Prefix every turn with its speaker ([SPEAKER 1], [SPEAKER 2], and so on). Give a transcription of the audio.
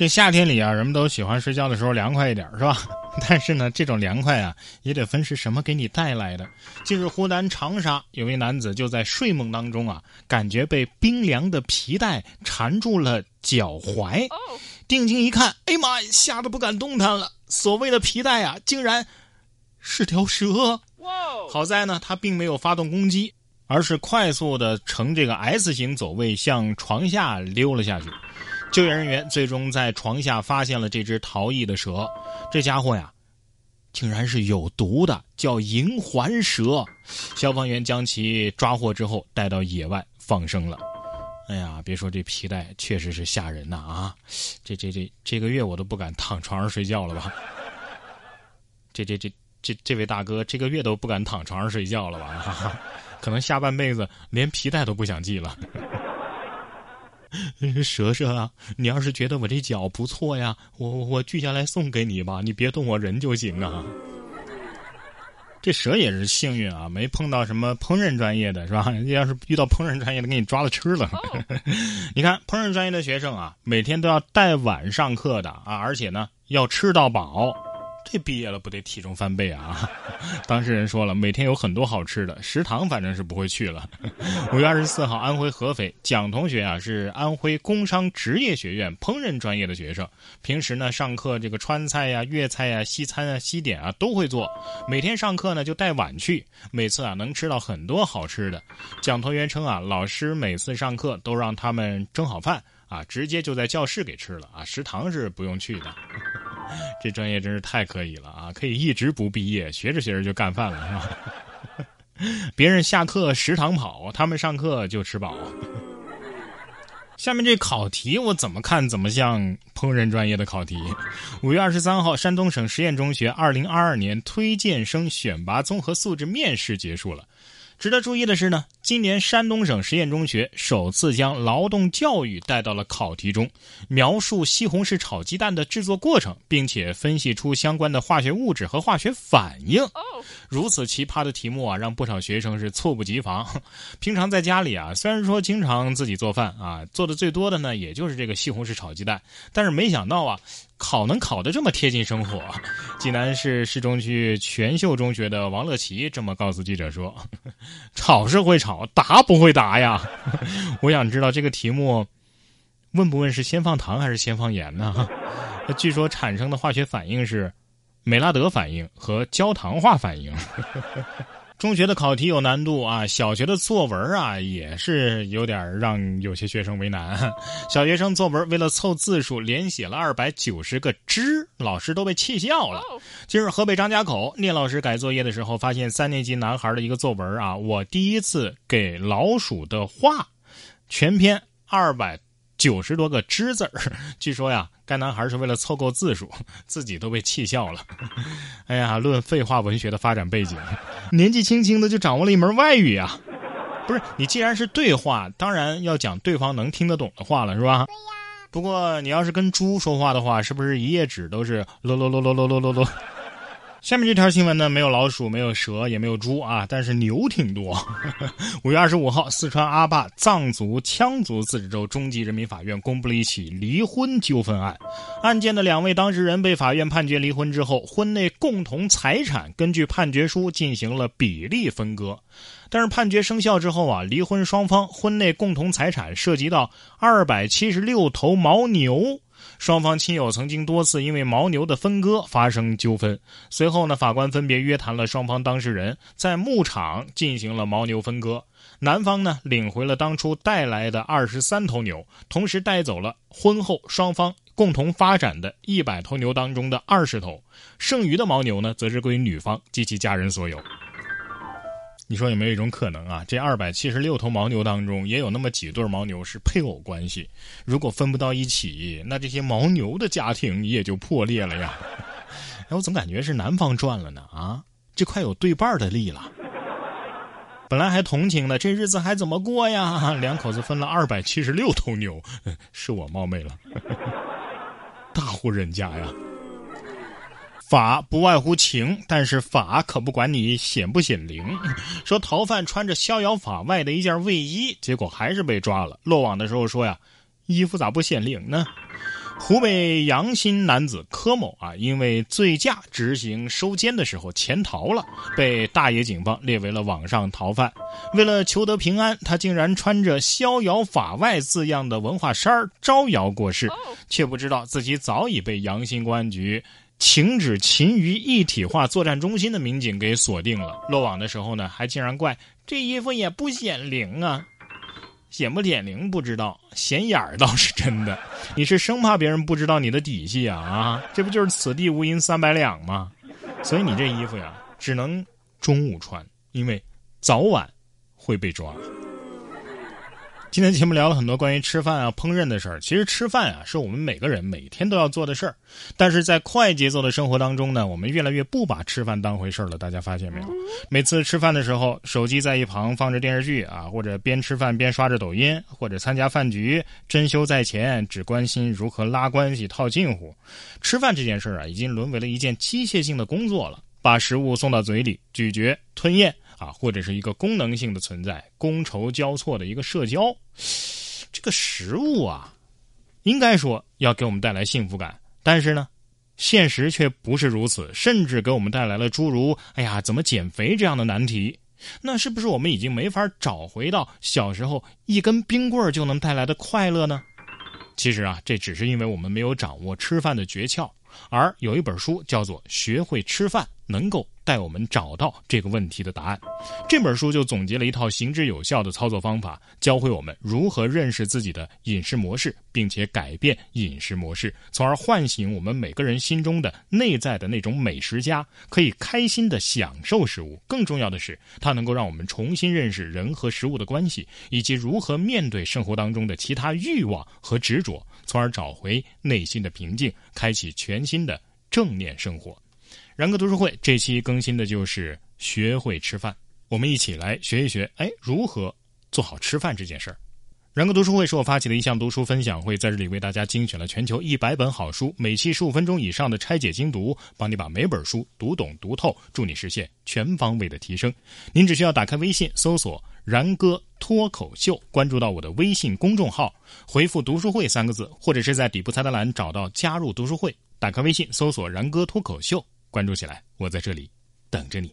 [SPEAKER 1] 这夏天里啊，人们都喜欢睡觉的时候凉快一点，是吧？但是呢，这种凉快啊，也得分是什么给你带来的。近日，湖南长沙有位男子就在睡梦当中啊，感觉被冰凉的皮带缠住了脚踝，定睛一看，哎妈呀，吓得不敢动弹了。所谓的皮带啊，竟然是条蛇。好在呢，他并没有发动攻击，而是快速的呈这个 S 型走位向床下溜了下去。救援人员最终在床下发现了这只逃逸的蛇，这家伙呀，竟然是有毒的，叫银环蛇。消防员将其抓获之后带到野外放生了。哎呀，别说这皮带确实是吓人呐啊！这这这这个月我都不敢躺床上睡觉了吧？这这这这这位大哥这个月都不敢躺床上睡觉了吧？可能下半辈子连皮带都不想系了。蛇蛇啊，你要是觉得我这脚不错呀，我我锯下来送给你吧，你别动我人就行啊。这蛇也是幸运啊，没碰到什么烹饪专业的是吧？人 家要是遇到烹饪专业的，给你抓了吃了。你看烹饪专业的学生啊，每天都要带碗上课的啊，而且呢要吃到饱。这毕业了不得体重翻倍啊！当事人说了，每天有很多好吃的，食堂反正是不会去了。五月二十四号，安徽合肥蒋同学啊是安徽工商职业学院烹饪专业的学生，平时呢上课这个川菜呀、粤菜呀、西餐啊、西点啊都会做，每天上课呢就带碗去，每次啊能吃到很多好吃的。蒋同学称啊，老师每次上课都让他们蒸好饭啊，直接就在教室给吃了啊，食堂是不用去的。这专业真是太可以了啊！可以一直不毕业，学着学着就干饭了，是吧？别人下课食堂跑，他们上课就吃饱。下面这考题我怎么看怎么像烹饪专业的考题。五月二十三号，山东省实验中学二零二二年推荐生选拔综合素质面试结束了。值得注意的是呢，今年山东省实验中学首次将劳动教育带到了考题中，描述西红柿炒鸡蛋的制作过程，并且分析出相关的化学物质和化学反应。如此奇葩的题目啊，让不少学生是猝不及防。平常在家里啊，虽然说经常自己做饭啊，做的最多的呢，也就是这个西红柿炒鸡蛋，但是没想到啊。考能考得这么贴近生活，济南市市中区全秀中学的王乐琪这么告诉记者说：“ 吵是会吵，答不会答呀。”我想知道这个题目，问不问是先放糖还是先放盐呢？据说产生的化学反应是美拉德反应和焦糖化反应。中学的考题有难度啊，小学的作文啊也是有点让有些学生为难。小学生作文为了凑字数，连写了二百九十个“之”，老师都被气笑了。今日河北张家口聂老师改作业的时候，发现三年级男孩的一个作文啊，我第一次给老鼠的话，全篇二百。九十多个“之”字儿，据说呀，该男孩是为了凑够字数，自己都被气笑了。哎呀，论废话文学的发展背景，年纪轻轻的就掌握了一门外语啊！不是你，既然是对话，当然要讲对方能听得懂的话了，是吧？对呀。不过你要是跟猪说话的话，是不是一页纸都是啰啰啰啰啰啰啰啰？下面这条新闻呢，没有老鼠，没有蛇，也没有猪啊，但是牛挺多。五月二十五号，四川阿坝藏族羌族自治州中级人民法院公布了一起离婚纠纷案。案件的两位当事人被法院判决离婚之后，婚内共同财产根据判决书进行了比例分割。但是判决生效之后啊，离婚双方婚内共同财产涉及到二百七十六头牦牛。双方亲友曾经多次因为牦牛的分割发生纠纷，随后呢，法官分别约谈了双方当事人，在牧场进行了牦牛分割。男方呢，领回了当初带来的二十三头牛，同时带走了婚后双方共同发展的一百头牛当中的二十头，剩余的牦牛呢，则是归女方及其家人所有。你说有没有一种可能啊？这二百七十六头牦牛当中，也有那么几对牦牛是配偶关系。如果分不到一起，那这些牦牛的家庭也就破裂了呀。哎，我总感觉是男方赚了呢啊！这快有对半的利了。本来还同情的，这日子还怎么过呀？两口子分了二百七十六头牛，是我冒昧了。大户人家呀。法不外乎情，但是法可不管你显不显灵。说逃犯穿着逍遥法外的一件卫衣，结果还是被抓了。落网的时候说呀，衣服咋不显灵呢？湖北阳新男子柯某啊，因为醉驾执行收监的时候潜逃了，被大冶警方列为了网上逃犯。为了求得平安，他竟然穿着“逍遥法外”字样的文化衫招摇过市，却不知道自己早已被阳新公安局停止勤于一体化作战中心的民警给锁定了。落网的时候呢，还竟然怪这衣服也不显灵啊。显不显灵不知道，显眼儿倒是真的。你是生怕别人不知道你的底细啊啊！这不就是此地无银三百两吗？所以你这衣服呀，只能中午穿，因为早晚会被抓。今天节目聊了很多关于吃饭啊、烹饪的事儿。其实吃饭啊，是我们每个人每天都要做的事儿。但是在快节奏的生活当中呢，我们越来越不把吃饭当回事儿了。大家发现没有？每次吃饭的时候，手机在一旁放着电视剧啊，或者边吃饭边刷着抖音，或者参加饭局，珍馐在前，只关心如何拉关系、套近乎。吃饭这件事儿啊，已经沦为了一件机械性的工作了。把食物送到嘴里，咀嚼、吞咽。啊，或者是一个功能性的存在，觥筹交错的一个社交，这个食物啊，应该说要给我们带来幸福感，但是呢，现实却不是如此，甚至给我们带来了诸如“哎呀，怎么减肥”这样的难题。那是不是我们已经没法找回到小时候一根冰棍就能带来的快乐呢？其实啊，这只是因为我们没有掌握吃饭的诀窍，而有一本书叫做《学会吃饭》。能够带我们找到这个问题的答案。这本书就总结了一套行之有效的操作方法，教会我们如何认识自己的饮食模式，并且改变饮食模式，从而唤醒我们每个人心中的内在的那种美食家，可以开心的享受食物。更重要的是，它能够让我们重新认识人和食物的关系，以及如何面对生活当中的其他欲望和执着，从而找回内心的平静，开启全新的正念生活。然哥读书会这期更新的就是学会吃饭，我们一起来学一学，哎，如何做好吃饭这件事儿。然哥读书会是我发起的一项读书分享会，在这里为大家精选了全球一百本好书，每期十五分钟以上的拆解精读，帮你把每本书读懂读透，助你实现全方位的提升。您只需要打开微信搜索“然哥脱口秀”，关注到我的微信公众号，回复“读书会”三个字，或者是在底部菜单栏找到加入读书会，打开微信搜索“然哥脱口秀”。关注起来，我在这里等着你。